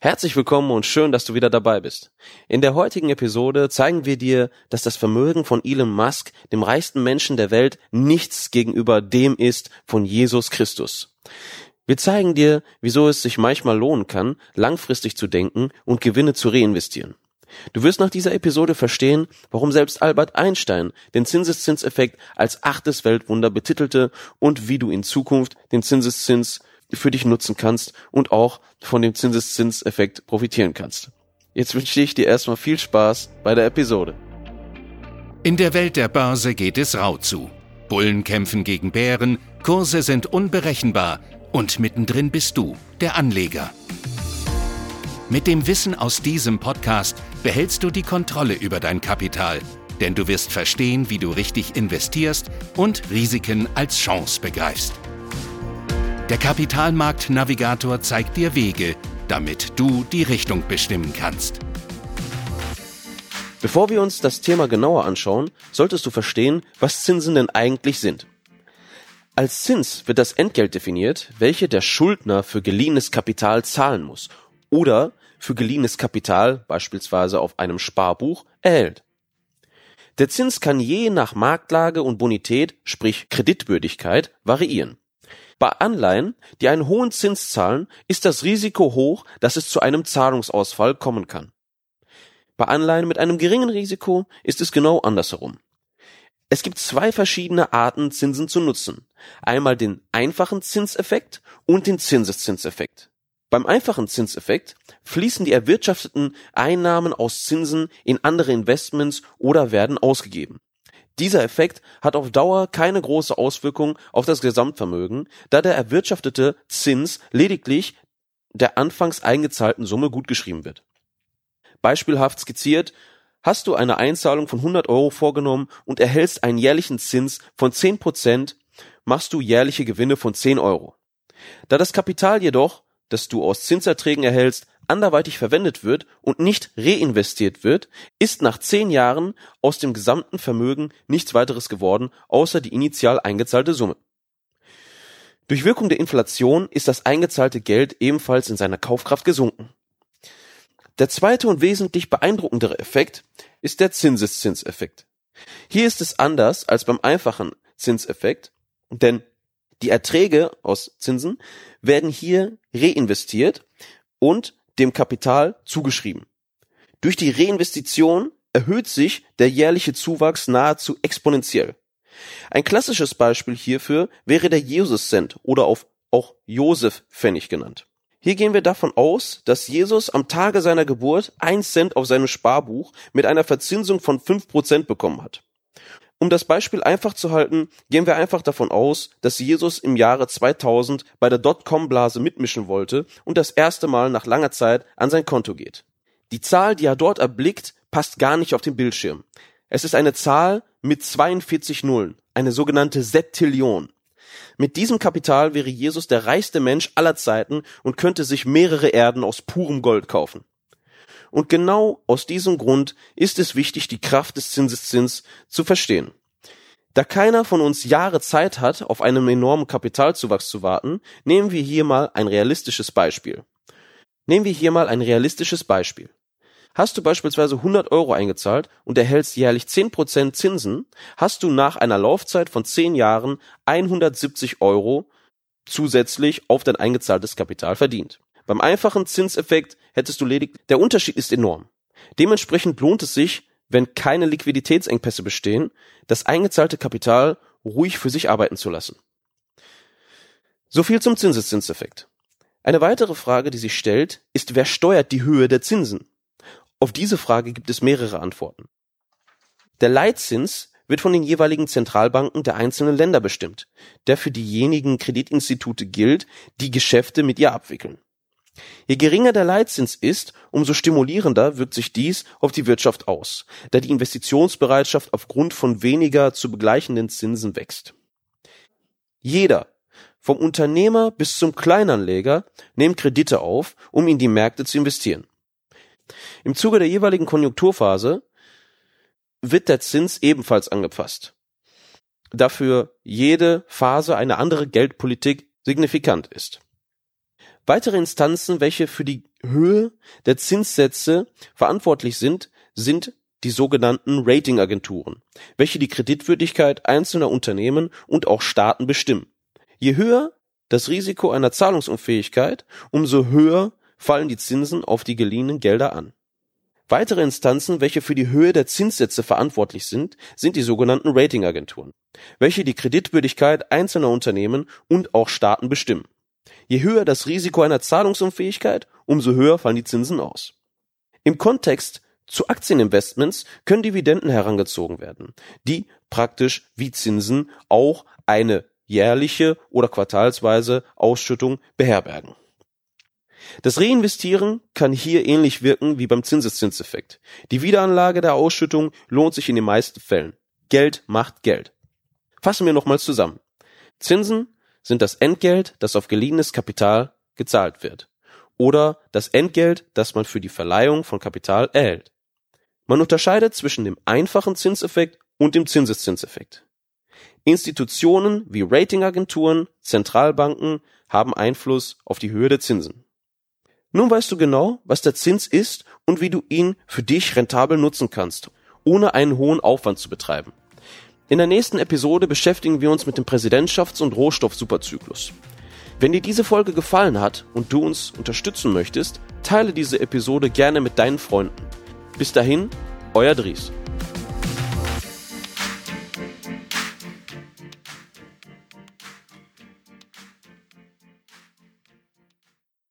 Herzlich willkommen und schön, dass du wieder dabei bist. In der heutigen Episode zeigen wir dir, dass das Vermögen von Elon Musk, dem reichsten Menschen der Welt, nichts gegenüber dem ist von Jesus Christus. Wir zeigen dir, wieso es sich manchmal lohnen kann, langfristig zu denken und Gewinne zu reinvestieren. Du wirst nach dieser Episode verstehen, warum selbst Albert Einstein den Zinseszinseffekt als achtes Weltwunder betitelte und wie du in Zukunft den Zinseszins für dich nutzen kannst und auch von dem Zinseszinseffekt profitieren kannst. Jetzt wünsche ich dir erstmal viel Spaß bei der Episode. In der Welt der Börse geht es rau zu. Bullen kämpfen gegen Bären, Kurse sind unberechenbar und mittendrin bist du, der Anleger. Mit dem Wissen aus diesem Podcast behältst du die Kontrolle über dein Kapital, denn du wirst verstehen, wie du richtig investierst und Risiken als Chance begreifst. Der Kapitalmarkt-Navigator zeigt dir Wege, damit du die Richtung bestimmen kannst. Bevor wir uns das Thema genauer anschauen, solltest du verstehen, was Zinsen denn eigentlich sind. Als Zins wird das Entgelt definiert, welche der Schuldner für geliehenes Kapital zahlen muss oder für geliehenes Kapital, beispielsweise auf einem Sparbuch, erhält. Der Zins kann je nach Marktlage und Bonität, sprich Kreditwürdigkeit, variieren. Bei Anleihen, die einen hohen Zins zahlen, ist das Risiko hoch, dass es zu einem Zahlungsausfall kommen kann. Bei Anleihen mit einem geringen Risiko ist es genau andersherum. Es gibt zwei verschiedene Arten, Zinsen zu nutzen. Einmal den einfachen Zinseffekt und den Zinseszinseffekt. Beim einfachen Zinseffekt fließen die erwirtschafteten Einnahmen aus Zinsen in andere Investments oder werden ausgegeben. Dieser Effekt hat auf Dauer keine große Auswirkung auf das Gesamtvermögen, da der erwirtschaftete Zins lediglich der anfangs eingezahlten Summe gutgeschrieben wird. Beispielhaft skizziert, hast du eine Einzahlung von 100 Euro vorgenommen und erhältst einen jährlichen Zins von 10 Prozent, machst du jährliche Gewinne von 10 Euro. Da das Kapital jedoch, das du aus Zinserträgen erhältst, anderweitig verwendet wird und nicht reinvestiert wird, ist nach zehn Jahren aus dem gesamten Vermögen nichts weiteres geworden, außer die initial eingezahlte Summe. Durch Wirkung der Inflation ist das eingezahlte Geld ebenfalls in seiner Kaufkraft gesunken. Der zweite und wesentlich beeindruckendere Effekt ist der Zinseszinseffekt. Hier ist es anders als beim einfachen Zinseffekt, denn die Erträge aus Zinsen werden hier reinvestiert und dem Kapital zugeschrieben. Durch die Reinvestition erhöht sich der jährliche Zuwachs nahezu exponentiell. Ein klassisches Beispiel hierfür wäre der Jesus-Cent oder auf auch Josef-Pfennig genannt. Hier gehen wir davon aus, dass Jesus am Tage seiner Geburt ein Cent auf seinem Sparbuch mit einer Verzinsung von fünf Prozent bekommen hat. Um das Beispiel einfach zu halten, gehen wir einfach davon aus, dass Jesus im Jahre 2000 bei der Dotcom-Blase mitmischen wollte und das erste Mal nach langer Zeit an sein Konto geht. Die Zahl, die er dort erblickt, passt gar nicht auf den Bildschirm. Es ist eine Zahl mit 42 Nullen, eine sogenannte Septillion. Mit diesem Kapital wäre Jesus der reichste Mensch aller Zeiten und könnte sich mehrere Erden aus purem Gold kaufen. Und genau aus diesem Grund ist es wichtig, die Kraft des Zinseszins zu verstehen. Da keiner von uns Jahre Zeit hat, auf einen enormen Kapitalzuwachs zu warten, nehmen wir hier mal ein realistisches Beispiel. Nehmen wir hier mal ein realistisches Beispiel. Hast du beispielsweise 100 Euro eingezahlt und erhältst jährlich 10% Zinsen, hast du nach einer Laufzeit von 10 Jahren 170 Euro zusätzlich auf dein eingezahltes Kapital verdient. Beim einfachen Zinseffekt hättest du lediglich, der Unterschied ist enorm. Dementsprechend lohnt es sich, wenn keine Liquiditätsengpässe bestehen, das eingezahlte Kapital ruhig für sich arbeiten zu lassen. So viel zum Zinseszinseffekt. Eine weitere Frage, die sich stellt, ist, wer steuert die Höhe der Zinsen? Auf diese Frage gibt es mehrere Antworten. Der Leitzins wird von den jeweiligen Zentralbanken der einzelnen Länder bestimmt, der für diejenigen Kreditinstitute gilt, die Geschäfte mit ihr abwickeln. Je geringer der Leitzins ist, umso stimulierender wirkt sich dies auf die Wirtschaft aus, da die Investitionsbereitschaft aufgrund von weniger zu begleichenden Zinsen wächst. Jeder, vom Unternehmer bis zum Kleinanleger, nimmt Kredite auf, um in die Märkte zu investieren. Im Zuge der jeweiligen Konjunkturphase wird der Zins ebenfalls angepasst. Dafür jede Phase eine andere Geldpolitik signifikant ist. Weitere Instanzen, welche für die Höhe der Zinssätze verantwortlich sind, sind die sogenannten Ratingagenturen, welche die Kreditwürdigkeit einzelner Unternehmen und auch Staaten bestimmen. Je höher das Risiko einer Zahlungsunfähigkeit, umso höher fallen die Zinsen auf die geliehenen Gelder an. Weitere Instanzen, welche für die Höhe der Zinssätze verantwortlich sind, sind die sogenannten Ratingagenturen, welche die Kreditwürdigkeit einzelner Unternehmen und auch Staaten bestimmen. Je höher das Risiko einer Zahlungsunfähigkeit, umso höher fallen die Zinsen aus. Im Kontext zu Aktieninvestments können Dividenden herangezogen werden, die praktisch wie Zinsen auch eine jährliche oder quartalsweise Ausschüttung beherbergen. Das Reinvestieren kann hier ähnlich wirken wie beim Zinseszinseffekt. Die Wiederanlage der Ausschüttung lohnt sich in den meisten Fällen. Geld macht Geld. Fassen wir nochmals zusammen. Zinsen sind das Entgelt, das auf geliehenes Kapital gezahlt wird. Oder das Entgelt, das man für die Verleihung von Kapital erhält. Man unterscheidet zwischen dem einfachen Zinseffekt und dem Zinseszinseffekt. Institutionen wie Ratingagenturen, Zentralbanken haben Einfluss auf die Höhe der Zinsen. Nun weißt du genau, was der Zins ist und wie du ihn für dich rentabel nutzen kannst, ohne einen hohen Aufwand zu betreiben. In der nächsten Episode beschäftigen wir uns mit dem Präsidentschafts- und Rohstoffsuperzyklus. Wenn dir diese Folge gefallen hat und du uns unterstützen möchtest, teile diese Episode gerne mit deinen Freunden. Bis dahin, euer Dries.